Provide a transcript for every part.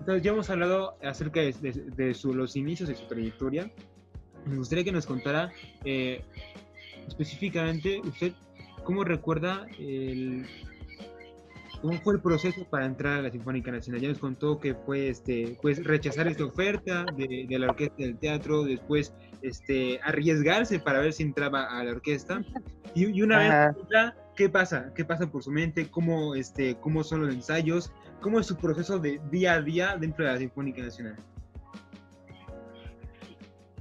Entonces, ya hemos hablado acerca de, de, los inicios de su trayectoria. Me gustaría que nos contara eh, específicamente usted cómo recuerda el, cómo fue el proceso para entrar a la Sinfónica Nacional. Ya nos contó que fue este, pues, rechazar esta oferta de, de, la orquesta del teatro, después este, arriesgarse para ver si entraba a la orquesta. Y, y una vez entra, ¿qué pasa? ¿Qué pasa por su mente? ¿Cómo, este, ¿Cómo son los ensayos? ¿Cómo es su proceso de día a día dentro de la Sinfónica Nacional?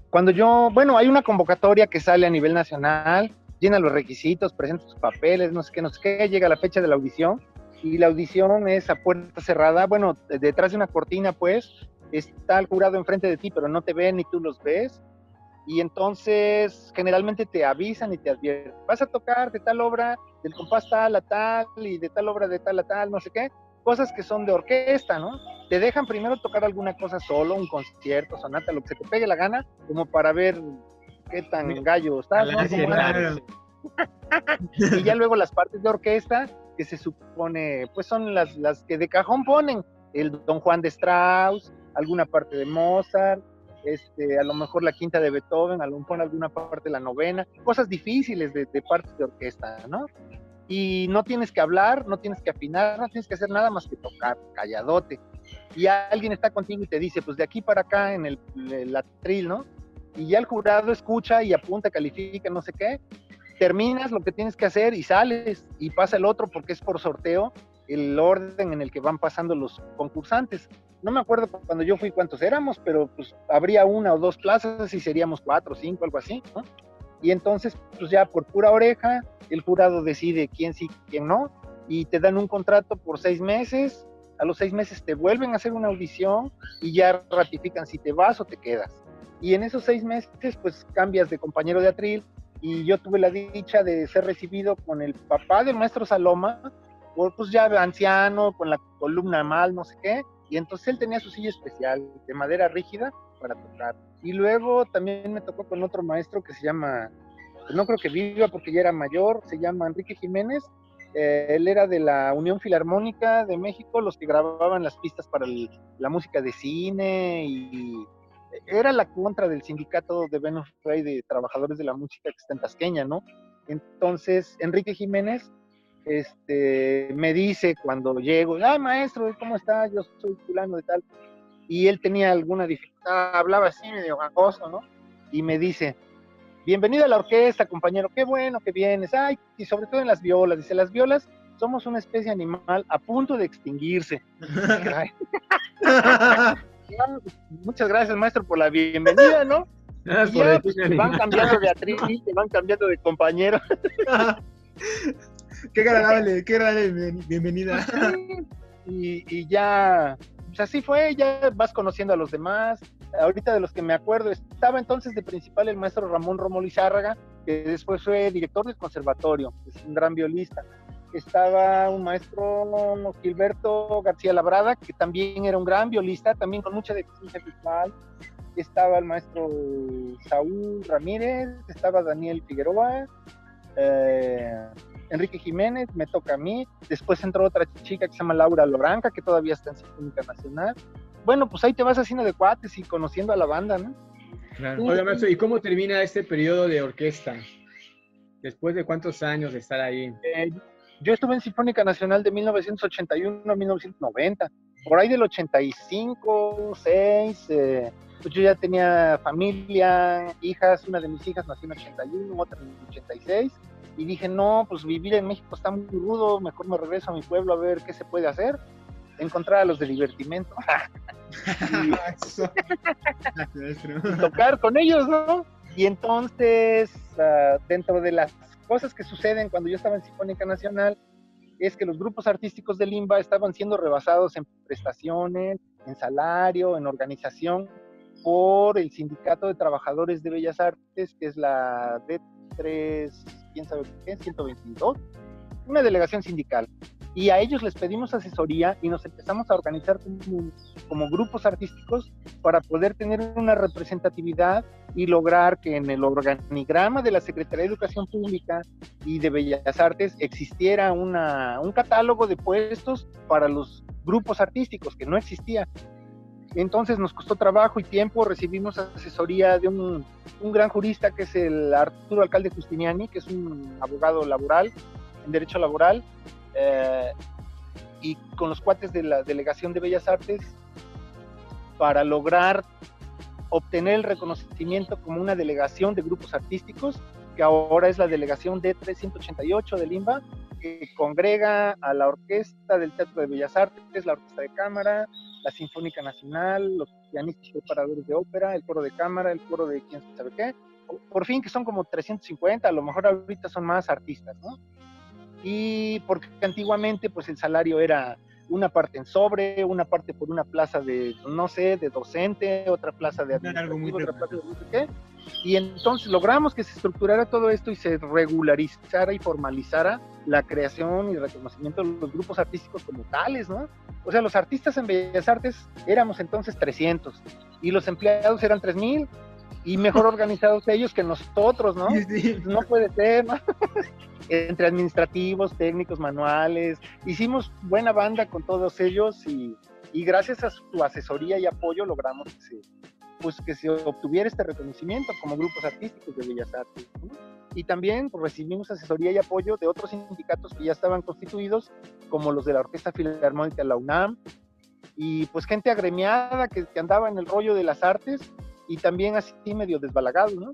Cuando yo, bueno, hay una convocatoria que sale a nivel nacional, llena los requisitos, presenta sus papeles, no sé qué, no sé qué, llega la fecha de la audición y la audición es a puerta cerrada, bueno, detrás de una cortina pues, está el jurado enfrente de ti, pero no te ven ni tú los ves. Y entonces generalmente te avisan y te advierten, vas a tocar de tal obra, del compás tal a tal y de tal obra de tal a tal, no sé qué, cosas que son de orquesta, ¿no? Te dejan primero tocar alguna cosa solo, un concierto, sonata, lo que se te pegue la gana, como para ver qué tan gallo estás, ¿no? y ya luego las partes de orquesta, que se supone, pues son las, las que de cajón ponen, el Don Juan de Strauss, alguna parte de Mozart, este, a lo mejor la quinta de Beethoven, a lo mejor alguna parte la novena, cosas difíciles de, de partes de orquesta, ¿no? Y no tienes que hablar, no tienes que afinar, no tienes que hacer nada más que tocar, calladote. Y alguien está contigo y te dice, pues de aquí para acá en el, el atril, ¿no? Y ya el jurado escucha y apunta, califica, no sé qué, terminas lo que tienes que hacer y sales y pasa el otro porque es por sorteo el orden en el que van pasando los concursantes. No me acuerdo cuando yo fui cuántos éramos, pero pues habría una o dos plazas y seríamos cuatro, cinco, algo así, ¿no? Y entonces, pues ya por pura oreja, el jurado decide quién sí, quién no, y te dan un contrato por seis meses, a los seis meses te vuelven a hacer una audición y ya ratifican si te vas o te quedas. Y en esos seis meses, pues cambias de compañero de atril, y yo tuve la dicha de ser recibido con el papá del maestro Saloma, pues ya anciano, con la columna mal, no sé qué, y entonces él tenía su silla especial de madera rígida para tocar. Y luego también me tocó con otro maestro que se llama, pues no creo que viva porque ya era mayor, se llama Enrique Jiménez, eh, él era de la Unión Filarmónica de México, los que grababan las pistas para la música de cine y era la contra del sindicato de Venus Rey de trabajadores de la música que está en Tasqueña, ¿no? Entonces, Enrique Jiménez este, me dice cuando llego, ah, maestro, ¿cómo está? Yo soy fulano de tal. Y él tenía alguna dificultad, hablaba así medio gangoso, ¿no? Y me dice, bienvenido a la orquesta, compañero, qué bueno que vienes. Ay, y sobre todo en las violas. Dice, las violas somos una especie animal a punto de extinguirse. muchas gracias, maestro, por la bienvenida, ¿no? Pues, van cambiando de actriz, van cambiando de compañero. qué agradable, qué agradable bienvenida. y, y, ya, pues así fue, ya vas conociendo a los demás. Ahorita de los que me acuerdo, estaba entonces de principal el maestro Ramón Romo Lizárraga, que después fue director del conservatorio, es un gran violista estaba un maestro Gilberto García Labrada, que también era un gran violista, también con mucha deficiencia visual. Estaba el maestro Saúl Ramírez, estaba Daniel Figueroa, eh, Enrique Jiménez, me toca a mí. Después entró otra chica que se llama Laura Loranca, que todavía está en Sinfónica Nacional. Bueno, pues ahí te vas haciendo de cuates y conociendo a la banda, ¿no? Claro. Oiga, maestro, ¿y cómo termina este periodo de orquesta? ¿Después de cuántos años de estar ahí? Eh, yo estuve en Sinfónica Nacional de 1981 a 1990. Por ahí del 85, 6, eh, pues yo ya tenía familia, hijas, una de mis hijas nació en 81, otra en 86, y dije, no, pues vivir en México está muy rudo, mejor me regreso a mi pueblo a ver qué se puede hacer, encontrar a los de divertimento. y tocar con ellos, ¿no? Y entonces, uh, dentro de las cosas que suceden cuando yo estaba en Sinfónica Nacional es que los grupos artísticos de Limba estaban siendo rebasados en prestaciones, en salario, en organización por el Sindicato de Trabajadores de Bellas Artes, que es la D3, quién sabe qué, 122, una delegación sindical. y a ellos les pedimos asesoría y nos empezamos a organizar como, grupos artísticos para poder tener una representatividad y lograr que en el organigrama de la Secretaría de Educación Pública y de Bellas Artes existiera una, un catálogo de puestos para los grupos artísticos que no existía. Entonces nos costó trabajo y tiempo, recibimos asesoría de un, gran jurista que es el Arturo Alcalde Justiniani, que es un abogado laboral, en derecho laboral, eh, y con los cuates de la Delegación de Bellas Artes para lograr obtener el reconocimiento como una delegación de grupos artísticos, que ahora es la delegación de 388 de Limba, que congrega a la orquesta del Teatro de Bellas Artes, la orquesta de cámara, la Sinfónica Nacional, los pianistas preparadores de ópera, el coro de cámara, el coro de quién sabe qué. Por fin que son como 350, a lo mejor ahorita son más artistas, ¿no? y porque antiguamente pues el salario era una parte en sobre, una parte por una plaza de, no sé, de docente, otra plaza de administrativo, otra plaza de no sé qué. Y entonces logramos que se estructurara todo esto y se regularizara y formalizara la creación y reconocimiento de los grupos artísticos como tales, ¿no? O sea, los artistas en Bellas Artes éramos entonces 300 y los empleados eran 3000 y mejor organizados ellos que nosotros, ¿no? No puede ser, ¿no? Entre administrativos, técnicos, manuales, hicimos buena banda con todos ellos y, gracias a su asesoría y apoyo logramos que se, pues, que se obtuviera este reconocimiento como grupos artísticos de Bellas Artes. Y también pues, recibimos asesoría y apoyo de otros sindicatos que ya estaban constituidos, como los de la Orquesta Filarmónica de la UNAM, y pues gente agremiada que, que andaba en el rollo de las artes y también así medio desbalagado, ¿no?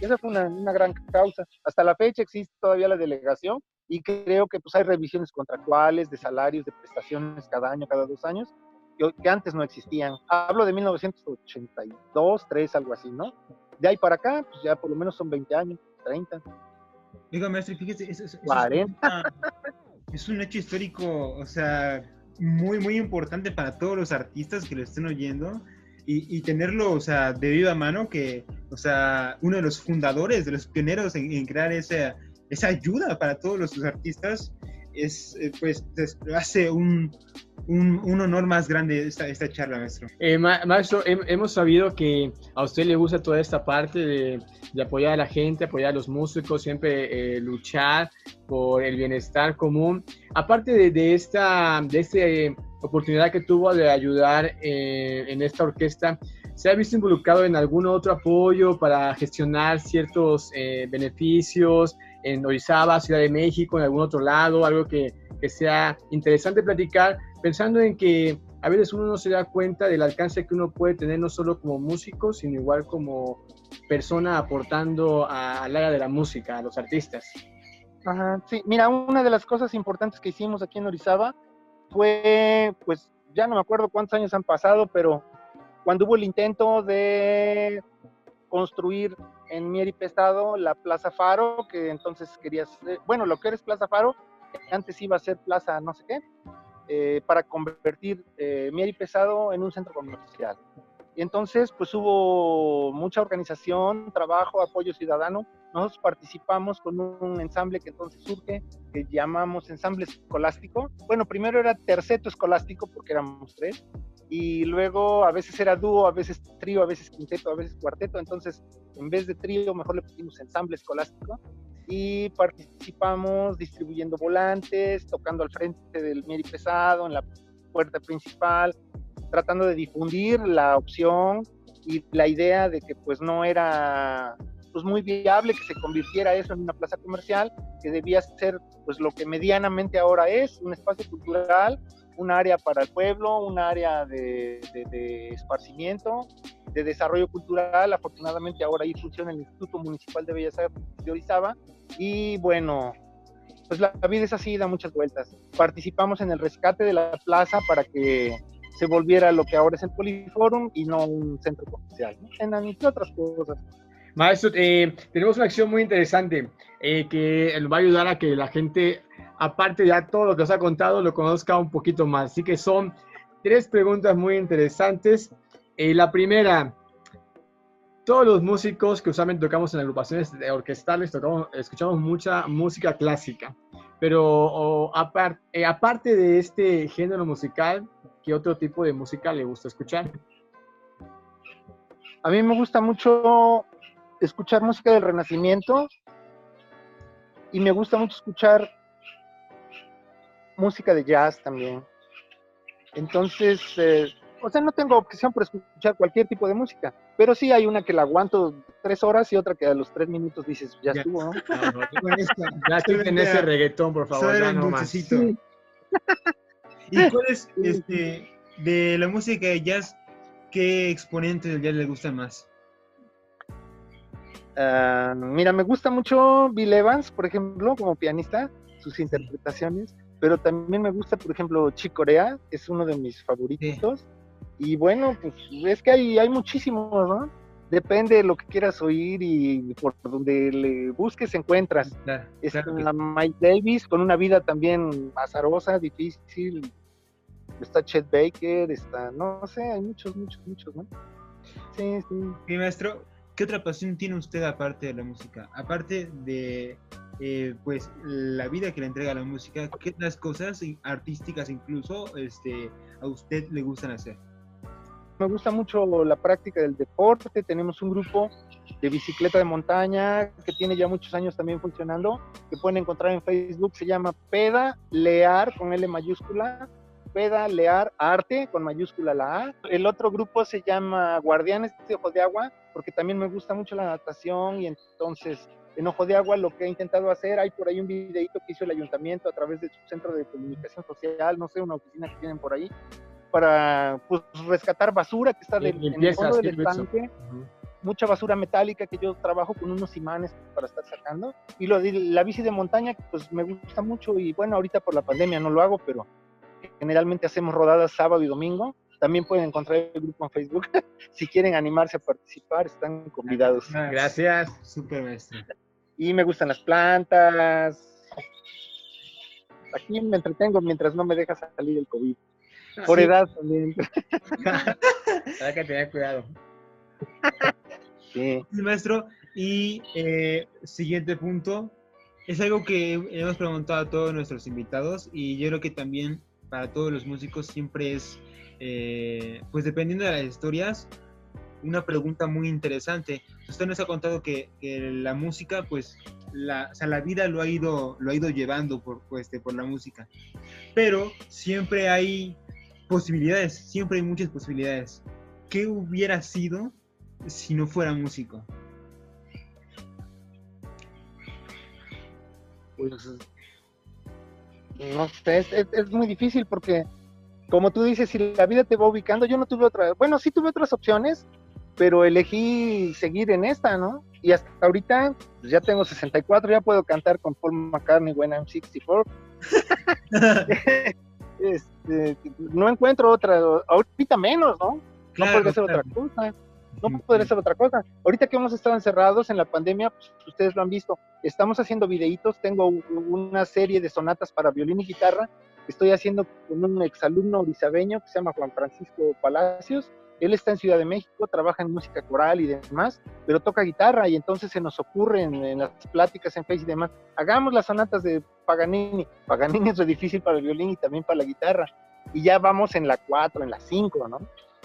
Esa fue una, una, gran causa. Hasta la fecha existe todavía la delegación y creo que pues hay revisiones contractuales de salarios, de prestaciones cada año, cada dos años, que, que antes no existían. Hablo de 1982, 3, algo así, ¿no? De ahí para acá, pues ya por lo menos son 20 años, 30. Digo, maestro, fíjese, eso, eso, 40. es un hecho histórico, o sea, muy, muy importante para todos los artistas que lo estén oyendo y, tenerlo, o sea, de viva mano, que, o sea, uno de los fundadores, de los pioneros en, crear esa, esa ayuda para todos los artistas, es, eh, pues, hace un, un, un, honor más grande esta, esta charla, maestro. Eh, maestro, hemos sabido que a usted le gusta toda esta parte de, de apoyar a la gente, apoyar a los músicos, siempre eh, luchar por el bienestar común. Aparte de, de esta, de este oportunidad que tuvo de ayudar eh, en esta orquesta, ¿se ha visto involucrado en algún otro apoyo para gestionar ciertos eh, beneficios en Orizaba, Ciudad de México, en algún otro lado? Algo que, que, sea interesante platicar, pensando en que a veces uno no se da cuenta del alcance que uno puede tener no solo como músico, sino igual como persona aportando al área de la música, a los artistas. Ajá, sí, mira, una de las cosas importantes que hicimos aquí en Orizaba fue, pues ya no me acuerdo cuántos años han pasado, pero cuando hubo el intento de construir en Mier y Pesado la Plaza Faro, que entonces querías, bueno, lo que eres Plaza Faro, antes iba a ser Plaza no sé qué, eh, para convertir eh, Mier y Pesado en un centro comercial. Y entonces, pues hubo mucha organización, trabajo, apoyo ciudadano nosotros participamos con un ensamble que entonces surge, que llamamos ensamble escolástico. Bueno, primero era terceto escolástico porque éramos tres, y luego a veces era dúo, a veces trío, a veces quinteto, a veces cuarteto. Entonces, en vez de trío, mejor le pusimos ensamble escolástico y participamos distribuyendo volantes, tocando al frente del Mieri Pesado, en la puerta principal, tratando de difundir la opción y la idea de que pues no era pues muy viable que se convirtiera eso en una plaza comercial, que debía ser pues lo que medianamente ahora es, un espacio cultural, un área para el pueblo, un área de, esparcimiento, de desarrollo cultural. Afortunadamente ahora ahí funciona el Instituto Municipal de Bellas Artes de Orizaba. Y bueno, pues la vida es así, da muchas vueltas. Participamos en el rescate de la plaza para que se volviera lo que ahora es el Poliforum y no un centro comercial, ¿no? entre otras cosas. Maestro, eh, tenemos una acción muy interesante eh, que va a ayudar a que la gente, aparte de todo lo que os ha contado, lo conozca un poquito más. Así que son tres preguntas muy interesantes. Eh, la primera, todos los músicos que usualmente tocamos en agrupaciones orquestales, tocamos, escuchamos mucha música clásica. Pero eh, aparte de este género musical, ¿qué otro tipo de música le gusta escuchar? A mí me gusta mucho escuchar música del Renacimiento y me gusta mucho escuchar música de jazz también. Entonces, eh, o sea, no tengo objeción por escuchar cualquier tipo de música, pero sí hay una que la aguanto tres horas y otra que a los tres minutos dices, ya, estuvo, ¿no? ya quiten ese reggaetón, por favor. Ya no ¿Y cuál es, este, de la música de jazz, qué exponente del jazz le gusta más? Ah, mira, me gusta mucho Bill Evans, por ejemplo, como pianista, sus interpretaciones, pero también me gusta, por ejemplo, Chick Corea, es uno de mis favoritos. Y bueno, pues es que hay, hay muchísimos, ¿no? Depende de lo que quieras oír y por donde le busques encuentras. Está Mike Davis con una vida también azarosa, difícil. Está Chet Baker, está, no sé, hay muchos, muchos, muchos, ¿no? Sí, sí. Mi maestro, ¿qué otra pasión tiene usted aparte de la música? Aparte de, eh, pues, la vida que le entrega la música, ¿qué otras cosas artísticas incluso este, a usted le gustan hacer? me gusta mucho la práctica del deporte. Tenemos un grupo de bicicleta de montaña que tiene ya muchos años también funcionando, que pueden encontrar en Facebook. Se llama Peda Lear con L mayúscula. Peda Lear Arte con mayúscula la A. El otro grupo se llama Guardianes de Ojo de Agua, porque también me gusta mucho la natación y entonces en Ojo de Agua lo que he intentado hacer, hay por ahí un videito que hizo el ayuntamiento a través de su centro de comunicación social, no sé, una oficina que tienen por ahí, para pues, rescatar basura que está en el fondo del estanque. Mucha basura metálica que yo trabajo con unos imanes para estar sacando. Y lo de la bici de montaña, pues me gusta mucho. Y bueno, ahorita por la pandemia no lo hago, pero generalmente hacemos rodadas sábado y domingo. También pueden encontrar el grupo en Facebook. si quieren animarse a participar, están convidados. Gracias, super maestro. Y me gustan las plantas. Aquí me entretengo mientras no me deja salir el COVID. Por edad también. Hay que tener cuidado. Sí. Maestro, y eh, siguiente punto, es algo que hemos preguntado a todos nuestros invitados y yo creo que también para todos los músicos siempre es, eh, pues dependiendo de las historias, una pregunta muy interesante. Usted nos ha contado que, la música, pues, la, o sea, la vida lo ha ido, lo ha ido llevando por, pues, por la música, pero siempre hay posibilidades, siempre hay muchas posibilidades. ¿Qué hubiera sido si no fuera músico? Pues no sé, es, muy difícil porque, como tú dices, si la vida te va ubicando, yo no tuve otra, bueno, sí tuve otras opciones, pero elegí seguir en esta, ¿no? Y hasta ahorita, pues ya tengo 64, ya puedo cantar con Paul McCartney when I'm 64. este, no encuentro otra, ahorita menos, ¿no? No podría ser otra cosa. No podría ser otra cosa. Ahorita que hemos estado encerrados en la pandemia, pues, ustedes lo han visto, estamos haciendo videitos, tengo una serie de sonatas para violín y guitarra, estoy haciendo con un exalumno orizabeño que se llama Juan Francisco Palacios, él está en Ciudad de México, trabaja en música coral y demás, pero toca guitarra y entonces se nos ocurre en, las pláticas en Facebook y demás, hagamos las sonatas de Paganini. Paganini es difícil para el violín y también para la guitarra. Y ya vamos en la 4, en la 5, ¿no?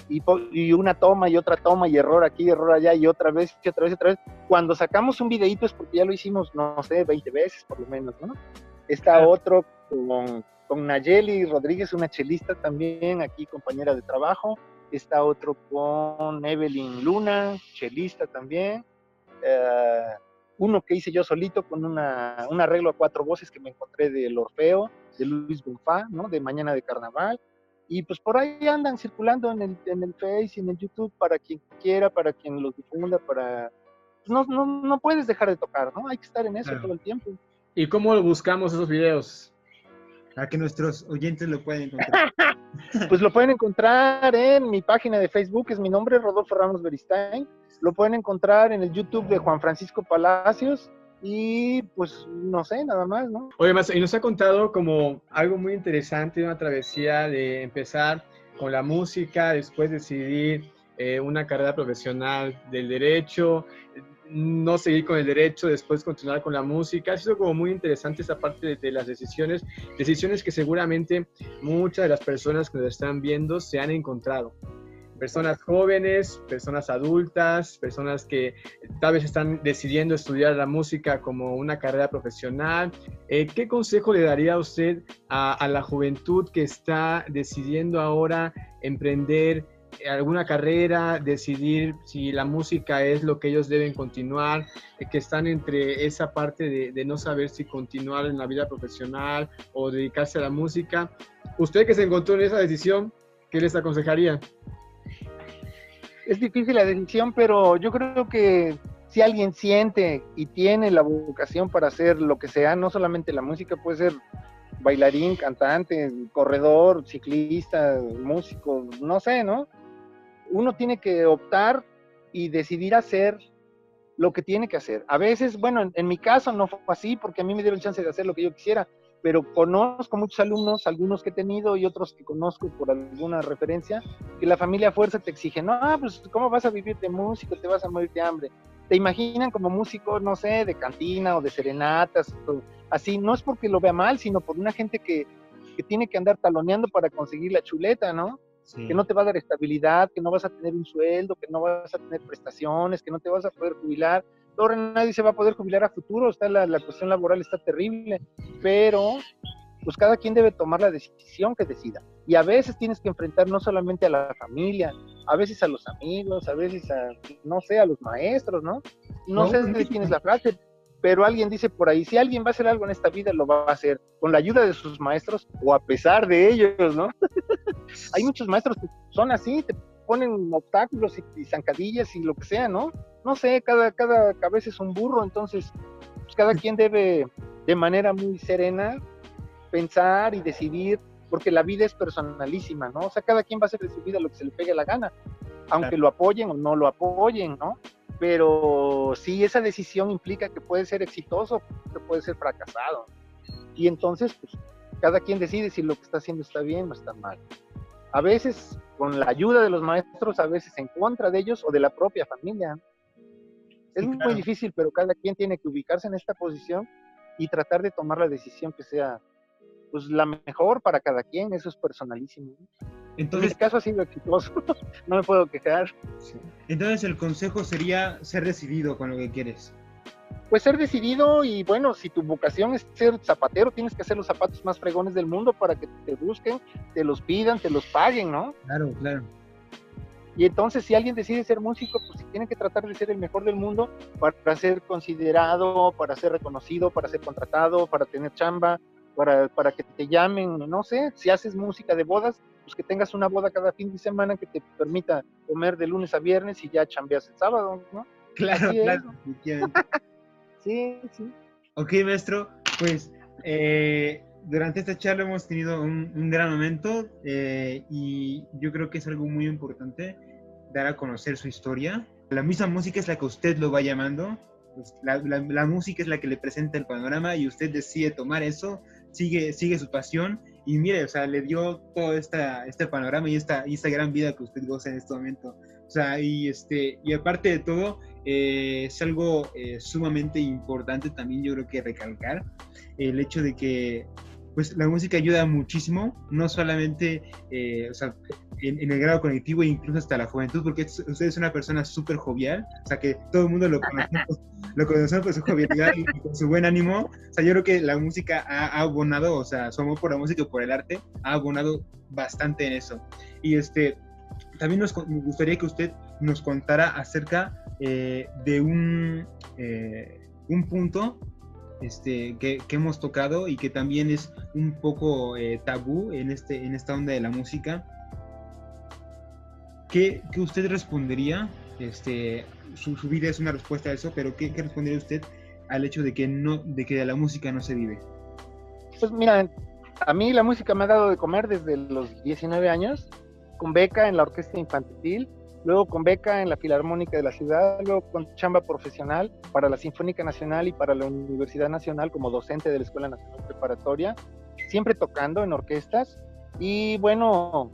Y, y, una toma y otra toma y error aquí, error allá y otra vez y otra vez y otra vez. Cuando sacamos un videito es porque ya lo hicimos, no sé, 20 veces por lo menos, ¿no? Está otro con, con Nayeli Rodríguez, una chelista también, aquí compañera de trabajo está otro con Evelyn Luna, chelista también, eh, uno que hice yo solito con una, un arreglo a cuatro voces que me encontré del Orfeo, de Luis Bonfá, ¿no? de Mañana de Carnaval, y pues por ahí andan circulando en el, en el Face y en el YouTube para quien quiera, para quien los difunda, para... Pues no, no, no puedes dejar de tocar, ¿no? Hay que estar en eso todo el tiempo. ¿Y cómo buscamos esos videos? A que nuestros oyentes lo pueden encontrar. pues lo pueden encontrar en mi página de Facebook, es mi nombre, Rodolfo Ramos Beristain. Lo pueden encontrar en el YouTube de Juan Francisco Palacios. Y pues no sé, nada más, ¿no? Oye, más, y nos ha contado como algo muy interesante, una travesía de empezar con la música, después decidir eh, una carrera profesional del derecho. no seguir con el derecho, después continuar con la música. Ha sido como muy interesante esa parte de, las decisiones, decisiones que seguramente muchas de las personas que nos están viendo se han encontrado. Personas jóvenes, personas adultas, personas que tal vez están decidiendo estudiar la música como una carrera profesional. Eh, ¿Qué consejo le daría usted a, a la juventud que está decidiendo ahora emprender alguna carrera, decidir si la música es lo que ellos deben continuar, eh, que están entre esa parte de, no saber si continuar en la vida profesional o dedicarse a la música. Usted que se encontró en esa decisión, ¿qué les aconsejaría? Es difícil la decisión, pero yo creo que si alguien siente y tiene la vocación para hacer lo que sea, no solamente la música, puede ser bailarín, cantante, corredor, ciclista, músico, no sé, ¿no? uno tiene que optar y decidir hacer lo que tiene que hacer. A veces, bueno, en, mi caso no fue así porque a mí me dieron chance de hacer lo que yo quisiera, pero conozco muchos alumnos, algunos que he tenido y otros que conozco por alguna referencia, que la familia fuerza te exige, no, pues ¿cómo vas a vivir de músico? Te vas a morir de hambre. Te imaginan como músico, no sé, de cantina o de serenatas, así, no es porque lo vea mal, sino por una gente que, que tiene que andar taloneando para conseguir la chuleta, ¿no? que no te va a dar estabilidad, que no vas a tener un sueldo, que no vas a tener prestaciones, que no te vas a poder jubilar. Ahora nadie se va a poder jubilar a futuro, está la, la cuestión laboral está terrible, pero pues cada quien debe tomar la decisión que decida. Y a veces tienes que enfrentar no solamente a la familia, a veces a los amigos, a veces a, no sé, a los maestros, ¿no? No, sé de quién es la frase, pero alguien dice por ahí, si alguien va a hacer algo en esta vida, lo va a hacer con la ayuda de sus maestros o a pesar de ellos, ¿no? Hay muchos maestros que son así, te ponen obstáculos y, zancadillas y lo que sea, ¿no? No sé, cada, cada cabeza es un burro, entonces pues cada quien debe de manera muy serena pensar y decidir, porque la vida es personalísima, ¿no? O sea, cada quien va a hacer de su vida lo que se le pegue la gana, aunque lo apoyen o no lo apoyen, ¿no? pero sí esa decisión implica que puede ser exitoso, que puede ser fracasado. Y entonces, pues, cada quien decide si lo que está haciendo está bien o está mal. A veces con la ayuda de los maestros, a veces en contra de ellos o de la propia familia. Es muy difícil, pero cada quien tiene que ubicarse en esta posición y tratar de tomar la decisión que sea pues la mejor para cada quien, eso es personalísimo. Entonces, en mi caso ha sido exitoso, no me puedo quejar. Entonces el consejo sería ser decidido con lo que quieres. Pues ser decidido y bueno, si tu vocación es ser zapatero, tienes que hacer los zapatos más fregones del mundo para que te busquen, te los pidan, te los paguen, ¿no? Claro, claro. Y entonces si alguien decide ser músico, pues tiene que tratar de ser el mejor del mundo para ser considerado, para ser reconocido, para ser contratado, para tener chamba, para, para que te llamen, no sé, si haces música de bodas, pues que tengas una boda cada fin de semana que te permita comer de lunes a viernes y ya chambeas el sábado, ¿no? Claro, claro. Sí, sí. Ok, maestro, pues eh, durante esta charla hemos tenido un, gran momento eh, y yo creo que es algo muy importante dar a conocer su historia. La misma música es la que usted lo va llamando, pues, la, la, música es la que le presenta el panorama y usted decide tomar eso sigue, sigue su pasión y mire, o sea, le dio todo esta, este panorama y esta, y esta gran vida que usted goza en este momento. O sea, y, este, y aparte de todo, eh, es algo eh, sumamente importante también yo creo que recalcar el hecho de que pues la música ayuda muchísimo, no solamente eh, o sea, en, el grado cognitivo e incluso hasta la juventud, porque usted es una persona súper jovial, o sea que todo el mundo lo conoce, lo conoce por su jovialidad y por su buen ánimo. O sea, yo creo que la música ha, abonado, o sea, su amor por la música y por el arte ha abonado bastante en eso. Y este, también nos, gustaría que usted nos contara acerca eh, de un, eh, un punto este, que, hemos tocado y que también es un poco eh, tabú en, este, en esta onda de la música. ¿Qué, qué usted respondería? Este, su, su, vida es una respuesta a eso, pero ¿qué, ¿qué, respondería usted al hecho de que, no, de que de la música no se vive? Pues mira, a mí la música me ha dado de comer desde los 19 años, con beca en la orquesta infantil luego con beca en la Filarmónica de la ciudad, luego con chamba profesional para la Sinfónica Nacional y para la Universidad Nacional como docente de la Escuela Nacional Preparatoria, siempre tocando en orquestas. Y bueno,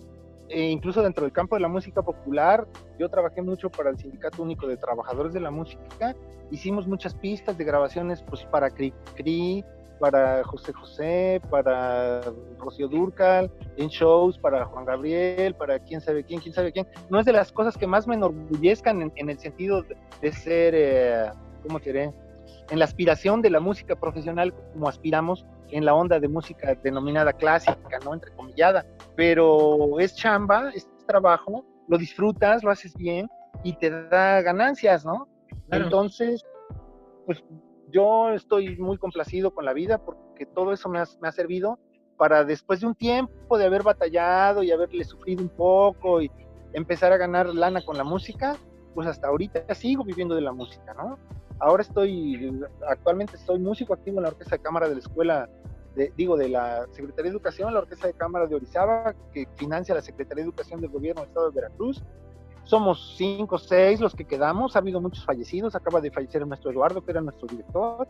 e incluso dentro del campo de la música popular, yo trabajé mucho para el Sindicato Único de Trabajadores de la Música, hicimos muchas pistas de grabaciones pues para Cri Cri, para José José, para Rocío Durcal, en shows para Juan Gabriel, para quién sabe quién, quién sabe quién. No es de las cosas que más me enorgullezcan en, el sentido de, ser, eh, ¿cómo diré? En la aspiración de la música profesional como aspiramos en la onda de música denominada clásica, ¿no? Entrecomillada. Pero es chamba, es trabajo, lo disfrutas, lo haces bien y te da ganancias, ¿no? Entonces, pues yo estoy muy complacido con la vida porque todo eso me ha, servido para después de un tiempo de haber batallado y haberle sufrido un poco y empezar a ganar lana con la música, pues hasta ahorita sigo viviendo de la música, ¿no? Ahora estoy, actualmente soy músico activo en la Orquesta de Cámara de la Escuela, digo, de la Secretaría de Educación, la Orquesta de Cámara de Orizaba, que financia la Secretaría de Educación del Gobierno del Estado de Veracruz somos cinco, seis los que quedamos, ha habido muchos fallecidos, acaba de fallecer nuestro Eduardo, que era nuestro director,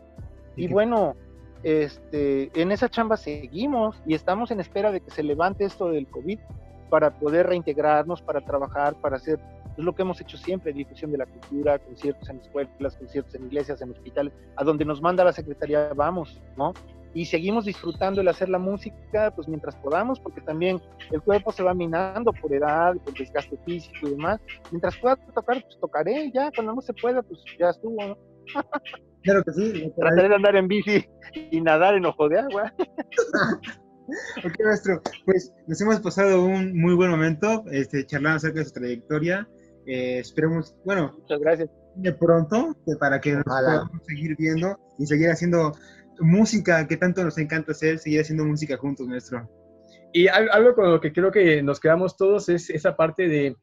y bueno, este, en esa chamba seguimos y estamos en espera de que se levante esto del COVID para poder reintegrarnos, para trabajar, para hacer es lo que hemos hecho siempre, difusión de la cultura, conciertos en escuelas, conciertos en iglesias, en hospitales, a donde nos manda la Secretaría vamos, ¿no? Y seguimos disfrutando el hacer la música pues mientras podamos porque también el cuerpo se va minando por edad, por desgaste físico y demás. Mientras pueda tocar, pues tocaré, ya cuando no se pueda, pues ya estuvo, ¿no? Claro que sí. Trataré de andar en bici y nadar en ojo de agua. ok, maestro, pues nos hemos pasado un muy buen momento este, charlando acerca de su trayectoria. Eh, esperemos, bueno, muchas gracias. De pronto, para que nos podamos seguir viendo y seguir haciendo música que tanto nos encanta hacer, seguir haciendo música juntos, maestro. Y algo con lo que creo que nos quedamos todos es esa parte de,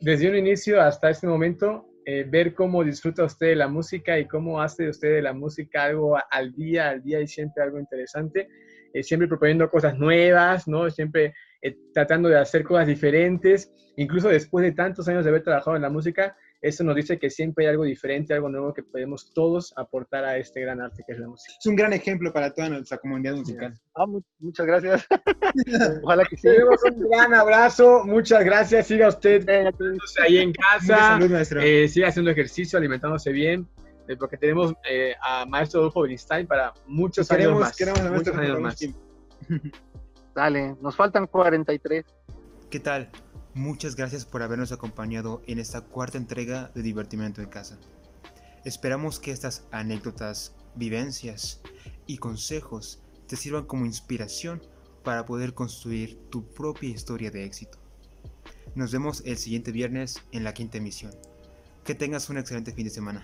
desde un inicio hasta este momento, eh, ver cómo disfruta usted de la música y cómo hace usted de la música algo al día, al día y siempre algo interesante, eh, siempre proponiendo cosas nuevas, ¿no? Siempre eh, tratando de hacer cosas diferentes, incluso después de tantos años de haber trabajado en la música, eso nos dice que siempre hay algo diferente, algo nuevo que podemos todos aportar a este gran arte que es la música. Es un gran ejemplo para toda nuestra comunidad musical. Ah, muchas gracias. Ojalá que sí. un gran abrazo, muchas gracias. Siga usted ahí en casa, eh, siga haciendo ejercicio, alimentándose bien, eh, porque tenemos eh, a maestro Adolfo Bernstein para muchos años más. Queremos a muchos años más. Dale, nos faltan 43. ¿Qué tal? Muchas gracias por habernos acompañado en esta cuarta entrega de Divertimento en Casa. Esperamos que estas anécdotas, vivencias y consejos te sirvan como inspiración para poder construir tu propia historia de éxito. Nos vemos el siguiente viernes en la quinta emisión. Que tengas un excelente fin de semana.